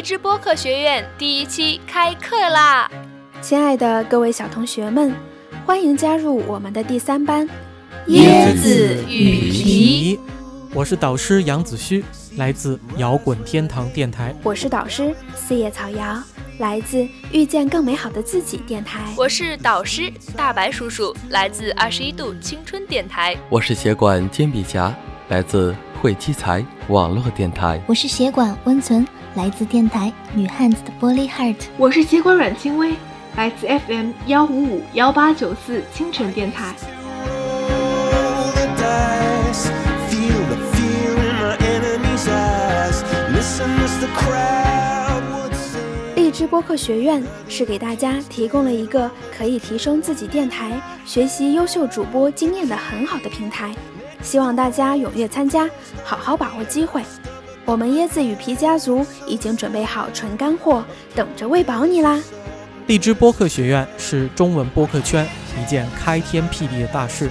荔枝播客学院第一期开课啦！亲爱的各位小同学们，欢迎加入我们的第三班椰子与皮。我是导师杨子虚，来自摇滚天堂电台。我是导师四叶草瑶，来自遇见更美好的自己电台。我是导师大白叔叔，来自二十一度青春电台。我是协管煎饼侠，来自会七财网络电台。我是协管温存。来自电台女汉子的玻璃 heart，我是协管阮清薇，来自 FM 幺五五幺八九四清晨电台。荔枝播客学院是给大家提供了一个可以提升自己电台、学习优秀主播经验的很好的平台，希望大家踊跃参加，好好把握机会。我们椰子与皮家族已经准备好纯干货，等着喂饱你啦！荔枝播客学院是中文播客圈一件开天辟地的大事，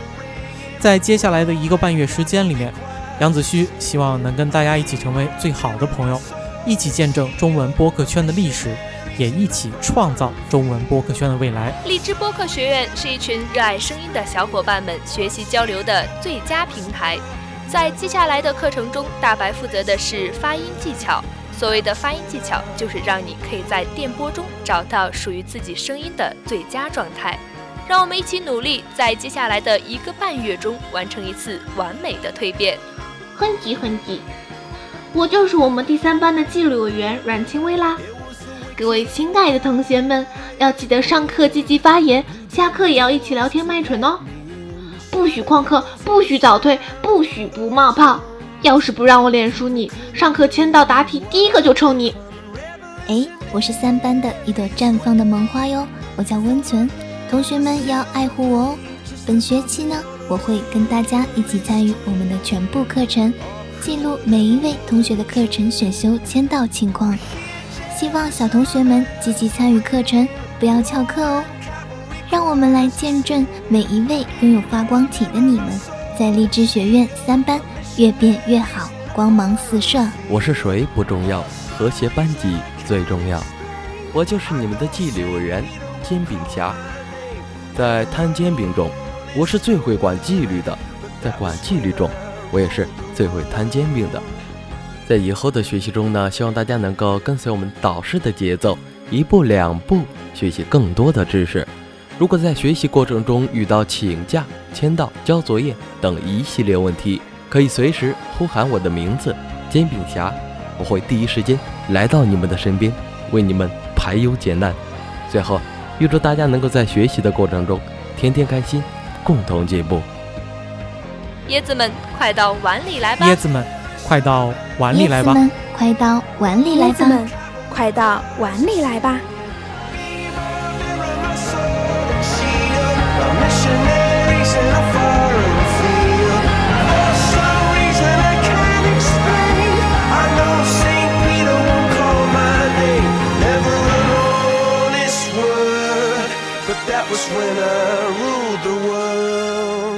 在接下来的一个半月时间里面，杨子虚希望能跟大家一起成为最好的朋友，一起见证中文播客圈的历史，也一起创造中文播客圈的未来。荔枝播客学院是一群热爱声音的小伙伴们学习交流的最佳平台。在接下来的课程中，大白负责的是发音技巧。所谓的发音技巧，就是让你可以在电波中找到属于自己声音的最佳状态。让我们一起努力，在接下来的一个半月中完成一次完美的蜕变。哼唧哼唧，我就是我们第三班的纪律委员阮清薇啦。各位亲爱的同学们，要记得上课积极发言，下课也要一起聊天卖蠢哦。不许旷课，不许早退，不许不冒泡。要是不让我脸书，你上课签到答题第一个就抽你。哎，我是三班的一朵绽放的萌花哟，我叫温存，同学们要爱护我哦。本学期呢，我会跟大家一起参与我们的全部课程，记录每一位同学的课程选修签到情况。希望小同学们积极参与课程，不要翘课哦。让我们来见证每一位拥有发光体的你们，在荔枝学院三班越变越好，光芒四射。我是谁不重要，和谐班级最重要。我就是你们的纪律委员煎饼侠，在摊煎饼中，我是最会管纪律的；在管纪律中，我也是最会摊煎饼的。在以后的学习中呢，希望大家能够跟随我们导师的节奏，一步两步学习更多的知识。如果在学习过程中遇到请假、签到、交作业等一系列问题，可以随时呼喊我的名字“煎饼侠”，我会第一时间来到你们的身边，为你们排忧解难。最后，预祝大家能够在学习的过程中天天开心，共同进步。椰子们，快到碗里来吧！椰子们，快到碗里来吧！椰子们，快到碗里来吧！椰子们，快到碗里来吧！winner ruled the world.